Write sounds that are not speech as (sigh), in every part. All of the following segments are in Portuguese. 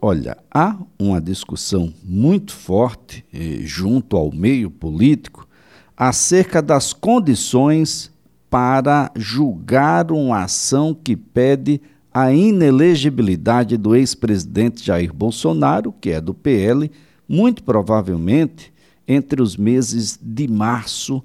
Olha, há uma discussão muito forte eh, junto ao meio político acerca das condições para julgar uma ação que pede a inelegibilidade do ex-presidente Jair Bolsonaro, que é do PL, muito provavelmente entre os meses de março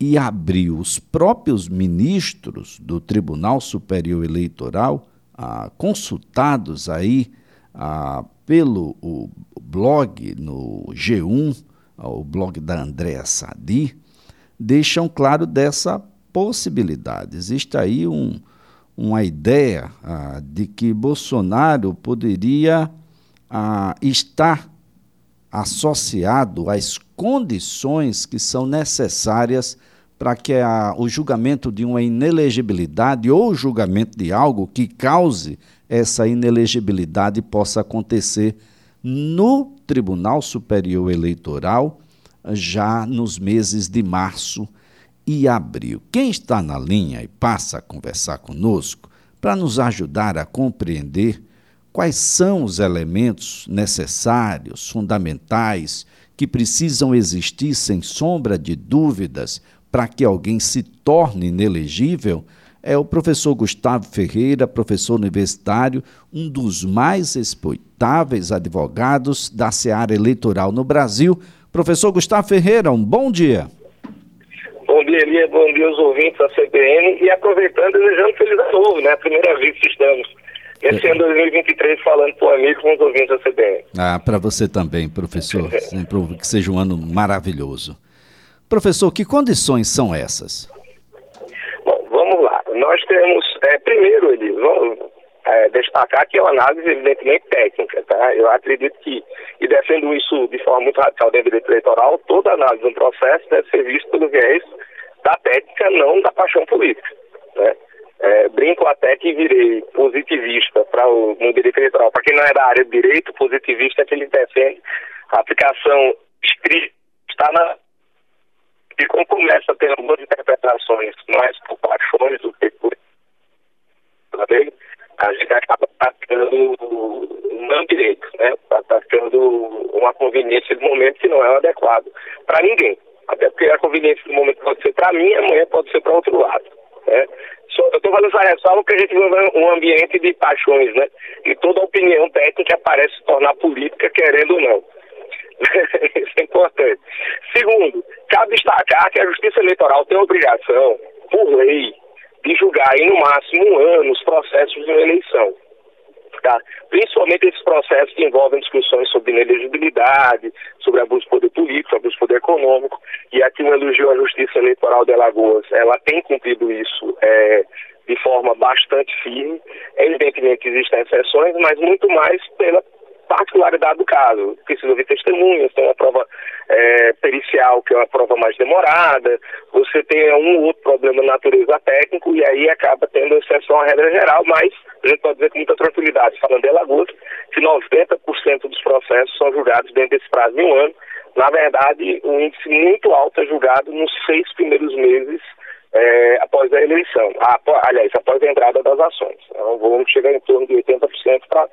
e abril. Os próprios ministros do Tribunal Superior Eleitoral, ah, consultados aí ah, pelo o blog no G1, o blog da Andréa Sadi, deixam claro dessa possibilidade. Existe aí um, uma ideia ah, de que Bolsonaro poderia ah, estar associado às condições que são necessárias para que a, o julgamento de uma inelegibilidade ou julgamento de algo que cause essa inelegibilidade possa acontecer no Tribunal Superior Eleitoral já nos meses de março e abril. Quem está na linha e passa a conversar conosco para nos ajudar a compreender quais são os elementos necessários, fundamentais, que precisam existir sem sombra de dúvidas para que alguém se torne inelegível, é o professor Gustavo Ferreira, professor universitário, um dos mais respeitáveis advogados da seara eleitoral no Brasil. Professor Gustavo Ferreira, um bom dia. Bom dia, Elia. Bom dia aos ouvintes da CBN. E aproveitando, desejando feliz ano novo, né? A primeira vez que estamos esse ano 2023 falando para o amigo com os ouvintes da CBN. Ah, para você também, professor. (laughs) Sempre que seja um ano maravilhoso. Professor, que condições são essas? Nós temos, é, primeiro, Eli, vamos é, destacar que é uma análise evidentemente técnica, tá? Eu acredito que, e defendo isso de forma muito radical dentro do direito eleitoral, toda análise de um processo deve ser vista pelo viés da técnica, não da paixão política, né? É, brinco até que virei positivista para o no direito eleitoral. Para quem não é da área de direito, positivista é que ele defende a aplicação estrita está na e como começa a ter algumas interpretações mais por paixões do que por lei, a gente acaba praticando um não direito, né? praticando uma conveniência de momento que não é adequado para ninguém. Até porque a conveniência do momento pode ser para mim, amanhã pode ser para outro lado. Né? Eu estou fazendo essa ressalva porque a gente vive um ambiente de paixões, né? E toda opinião técnica parece se tornar política, querendo ou não. (laughs) Isso é importante. Segundo, cabe destacar que a Justiça Eleitoral tem a obrigação, por lei, de julgar em no máximo um ano os processos de uma eleição. Tá? Principalmente esses processos que envolvem discussões sobre inelegibilidade, sobre abuso de poder político, abuso de poder econômico. E aqui um elogio à Justiça Eleitoral de Alagoas. Ela tem cumprido isso é, de forma bastante firme. Evidentemente existem exceções, mas muito mais pela particularidade do caso. Precisa ouvir testemunhas, tem uma prova é, pericial, que é uma prova mais demorada, você tem um ou outro problema de natureza técnico e aí acaba tendo exceção à regra geral, mas a gente pode dizer com muita tranquilidade, falando de Alagoas, que 90% dos processos são julgados dentro desse prazo de um ano. Na verdade, um índice muito alto é julgado nos seis primeiros meses é, após a eleição, ah, aliás, após a entrada das ações. Então, o volume chega em torno de 80% para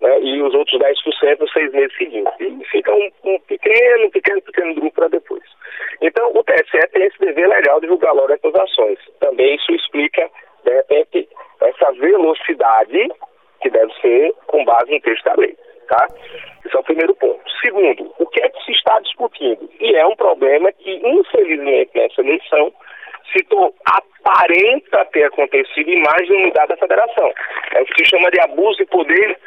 né, e os outros 10% nos seis meses seguintes. E fica um, um pequeno, pequeno, pequeno grupo para depois. Então, o TSE tem esse dever legal de julgar logo essas ações. Também isso explica, de repente, essa velocidade que deve ser com base no texto da lei. Tá? Esse é o primeiro ponto. Segundo, o que é que se está discutindo? E é um problema que, infelizmente, nessa eleição, se aparenta ter acontecido em mais de uma unidade da federação. É o que se chama de abuso de poder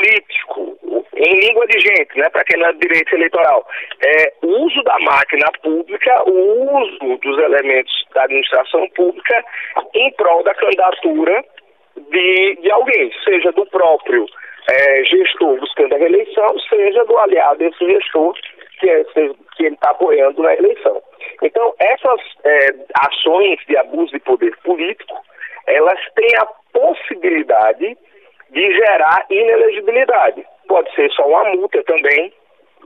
político, em língua de gente, né, para quem é direito eleitoral, é o uso da máquina pública, o uso dos elementos da administração pública em prol da candidatura de, de alguém, seja do próprio é, gestor buscando a reeleição, seja do aliado desse gestor que, é, que ele está apoiando na eleição. Então, essas é, ações de abuso de poder político, elas têm a possibilidade de gerar inelegibilidade. Pode ser só uma multa também,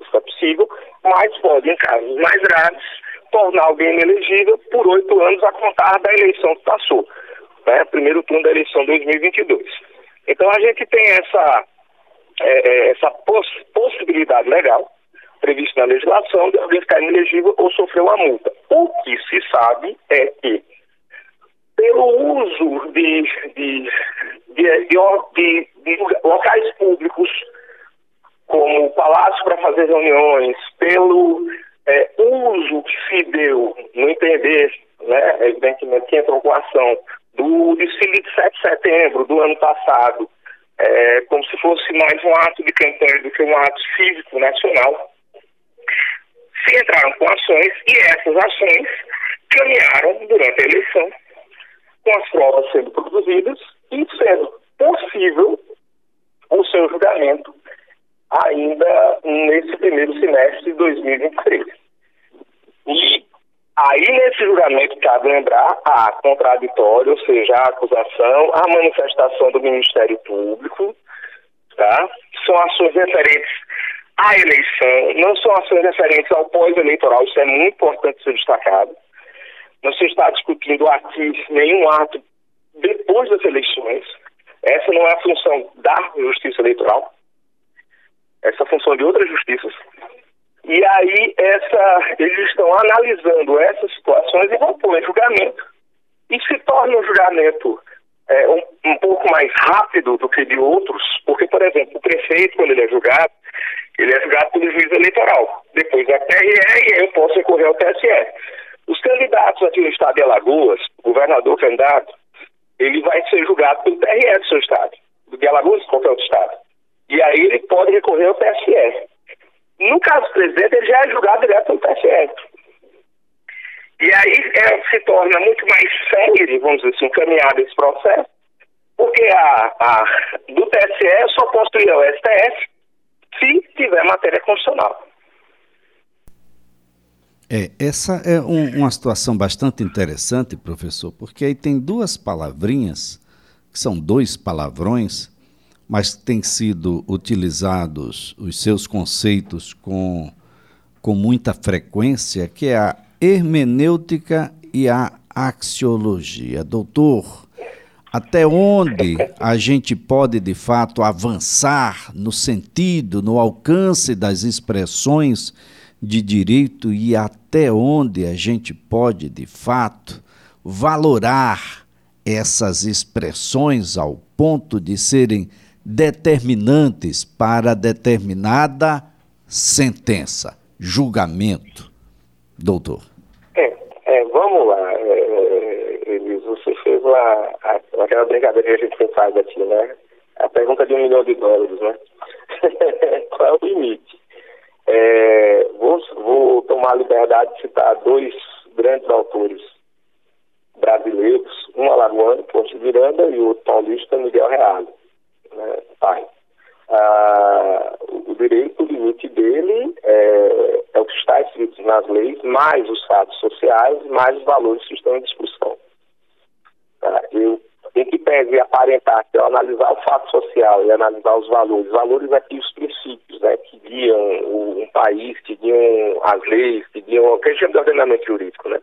isso é possível, mas pode, em casos mais graves, tornar alguém inelegível por oito anos a contar da eleição que passou, né? primeiro turno da eleição 2022. Então a gente tem essa, é, é, essa poss possibilidade legal prevista na legislação de alguém ficar inelegível ou sofrer uma multa. O que se sabe é que, pelo uso de, de, de, de, de locais públicos, como palácio para fazer reuniões, pelo é, uso que se deu, no entender, né, evidentemente, que entrou com a ação do desfile de 7 de setembro do ano passado, é, como se fosse mais um ato de campanha do que um ato cívico nacional, se entraram com ações e essas ações caminharam durante a eleição, com as provas sendo produzidas e sendo possível o seu julgamento ainda nesse primeiro semestre de 2023. E aí, nesse julgamento, cabe lembrar a contraditório, ou seja, a acusação, a manifestação do Ministério Público, tá? São ações referentes à eleição, não são ações referentes ao pós-eleitoral, isso é muito importante ser destacado. Não se está discutindo aqui nenhum ato depois das eleições. Essa não é a função da Justiça Eleitoral essa função de outras justiças. E aí essa, eles estão analisando essas situações e vão pôr em julgamento. E se torna um julgamento é, um, um, pouco mais rápido do que de outros, porque, por exemplo, o prefeito, quando ele é julgado, ele é julgado pelo juiz eleitoral. Depois é TRE e aí eu posso recorrer ao TSE. Os candidatos aqui no estado de Alagoas, governador candidato, ele vai ser julgado pelo TRE do seu estado, de Alagoas qualquer outro estado. E aí ele pode recorrer ao TSE. No caso do presidente, ele já é julgado direto pelo TSE. E aí é, se torna muito mais sério, vamos dizer assim, caminhado esse processo, porque a, a, do TSE só posso ir ao STF se tiver matéria constitucional. É, essa é um, uma situação bastante interessante, professor, porque aí tem duas palavrinhas, que são dois palavrões, mas têm sido utilizados os seus conceitos com, com muita frequência, que é a hermenêutica e a axiologia. Doutor, até onde a gente pode de fato avançar no sentido, no alcance das expressões de direito e até onde a gente pode de fato valorar essas expressões ao ponto de serem determinantes para determinada sentença, julgamento. Doutor. É, é vamos lá, é, é Elis, você fez a, aquela brincadeira que a gente faz aqui, né? A pergunta de um milhão de dólares, né? (laughs) Qual é o limite? É, vou, vou tomar a liberdade de citar dois grandes autores brasileiros, um alagoano, Ponte Miranda, e o outro paulista, Miguel Reale né, pai. Ah, o direito, limite dele é, é, o que está escrito nas leis, mais os fatos sociais, mais os valores que estão em discussão. Tá? Eu, que pese aparentar que ao analisar o fato social e analisar os valores, valores aqui os princípios né, que guiam o, país, que guiam as leis, que guiam o que a gente chama de ordenamento jurídico, né?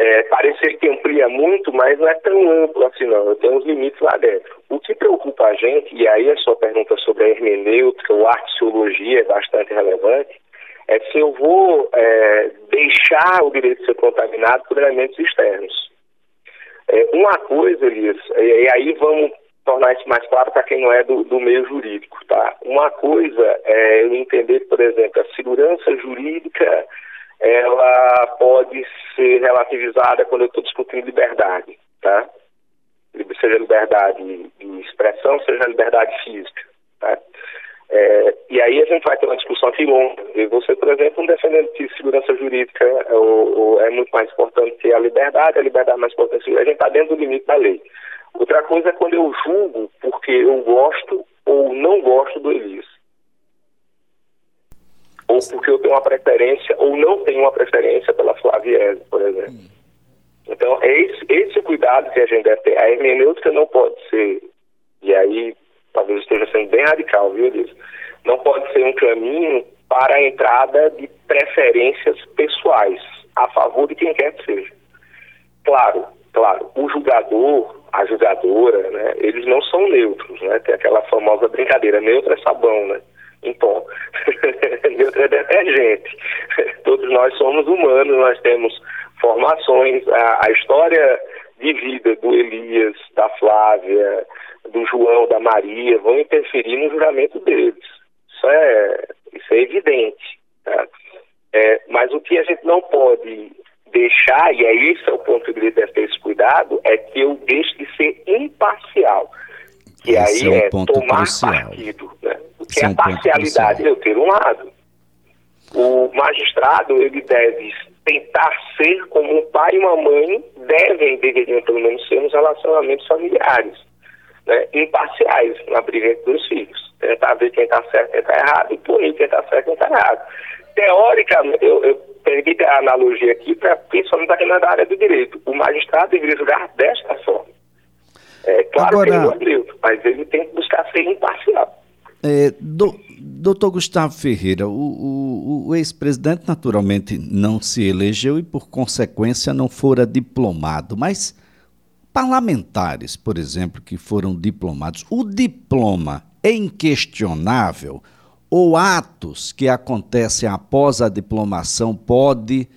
é, parecer que amplia muito, mas não é tão amplo assim não, tem uns limites lá dentro. O que preocupa a gente, e aí a sua pergunta sobre a hermenêutica ou arqueologia é bastante relevante, é se eu vou é, deixar o direito de ser contaminado por elementos externos. É, uma coisa, Elias, e, aí vamos tornar isso mais claro para quem não é do, do, meio jurídico, tá? Uma coisa é eu entender, por exemplo, a segurança jurídica ela pode ser relativizada quando eu estou discutindo liberdade, tá? Seja liberdade de expressão, seja liberdade física? É, e aí a gente vai ter uma discussão aqui longa. E você, por exemplo, um defendendo que segurança jurídica é, é muito mais importante que a liberdade, a liberdade é mais importante a gente está dentro do limite da lei. Outra coisa é quando eu julgo porque eu gosto ou não gosto do Elias ou porque eu tenho uma preferência ou não tenho uma preferência pela Flaviese, por exemplo. Então, é esse, esse cuidado que a gente deve ter. A hermenêutica não pode ser, e aí talvez esteja sendo bem radical, viu, Liz? Não pode ser um caminho para a entrada de preferências pessoais a favor de quem quer que seja. Claro, claro, o julgador, a julgadora, né, eles não são neutros, né? Tem aquela famosa brincadeira, neutro é sabão, né? Então, (laughs) neutro é detergente. (laughs) Todos nós somos humanos, nós temos formações, a, a história de vida do Elias, da Flávia, do João, da Maria, vão interferir no juramento deles. Isso é, isso é evidente. Tá? É, mas o que a gente não pode deixar, e é isso é o ponto que deve ter esse cuidado, é que eu deixe de ser imparcial. Que esse aí é, um é tomar crucial. partido. Né? Porque é a parcialidade é eu ter um lado. O magistrado, ele deve tentar ser como um pai e uma mãe devem, deveriam pelo menos ser nos relacionamentos familiares, né? imparciais na briga entre os filhos. Tentar ver quem está certo e quem está errado e punir quem está certo e quem está errado. Teoricamente, eu, eu a analogia aqui, pra, principalmente aqui na área do direito. O magistrado deveria julgar desta forma. É, claro Agora... que ele não é neutro, mas ele tem que buscar ser imparcial. É, do, doutor Gustavo Ferreira, o, o, o ex-presidente naturalmente não se elegeu e, por consequência, não fora diplomado, mas parlamentares, por exemplo, que foram diplomados, o diploma é inquestionável ou atos que acontecem após a diplomação pode,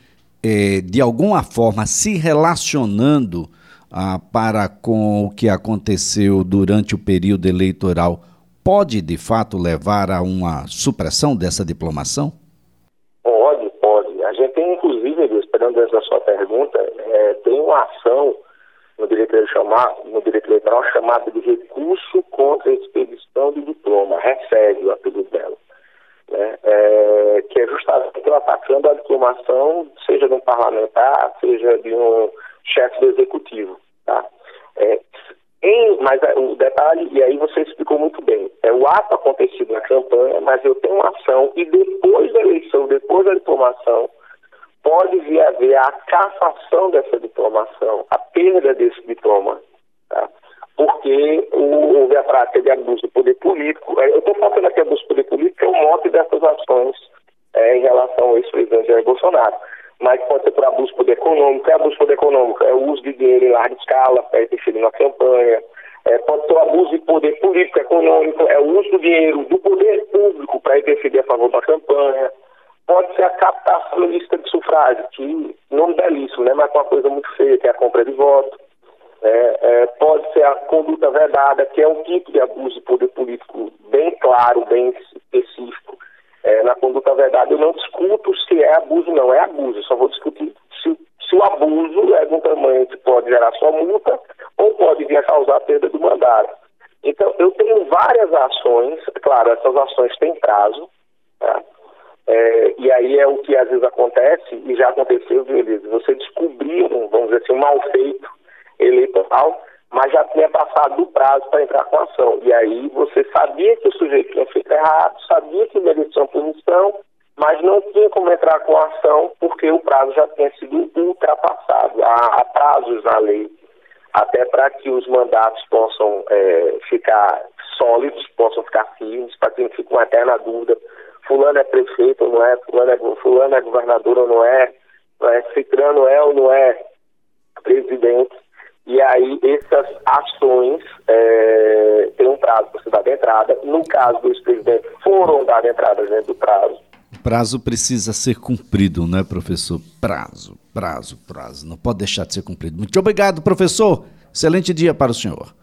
é, de alguma forma, se relacionando ah, para com o que aconteceu durante o período eleitoral, pode de fato levar a uma supressão dessa diplomação? Pode, pode. A gente tem, inclusive, esperando essa sua pergunta, é, tem uma ação no direito, chamar, no direito eleitoral chamada de recurso contra a expedição de diploma, recebe o apelido dela. Né? É, que é justamente atacando a diplomação, seja de um parlamentar, seja de um chefe do executivo. Tá? É, em, mas é, o detalhe, e aí você explicou muito bem, é o ato acontecido na campanha, mas eu tenho uma ação e depois da eleição, depois da diplomação, pode vir a haver a cassação dessa diplomação, a perda desse diploma, tá? porque houve a prática de abuso de poder político. É, eu estou falando aqui abuso de poder político, que é o mote dessas ações é, em relação ao ex-presidente Jair Bolsonaro mas pode ser por abuso de poder econômico. É abuso de poder econômico, é o uso de dinheiro em larga escala para interferir na campanha. É, pode ser o abuso de poder político, econômico, é o uso do dinheiro do poder público para interferir a favor da campanha. Pode ser a captação lista de sufrágio, que não belíssimo, né, mas com uma coisa muito feia, que é a compra de voto. É, é, pode ser a conduta vedada, que é um tipo de abuso de poder político bem claro, bem específico é, na conduta verdade, eu não discuto se é abuso não. É abuso, eu só vou discutir se, se, o abuso é de um tamanho que pode gerar só multa ou pode vir a causar perda do mandato. Então, eu tenho várias ações, claro, essas ações têm prazo, tá? É, e aí é o que às vezes acontece, e já aconteceu, viu, Elise? Você descobriu, vamos dizer assim, um mal feito eleitoral, mas já tinha passado do prazo para entrar com a ação. E aí você sabia que o sujeito tinha feito errado, sabia que merecia uma punição, mas não tinha como entrar com a ação porque o prazo já tinha sido ultrapassado. Há, há prazos na lei, até para que os mandatos possam é, ficar sólidos, possam ficar firmes, para que não fique uma eterna dúvida. Fulano é prefeito ou não é, fulano é, fulano é governador ou não é, é Cicrano é ou não é presidente. E aí essas ações é, têm um prazo para ser dada entrada. No caso do ex-presidente, foram dadas entradas dentro do prazo. O prazo precisa ser cumprido, não é, professor? Prazo, prazo, prazo. Não pode deixar de ser cumprido. Muito obrigado, professor. Excelente dia para o senhor.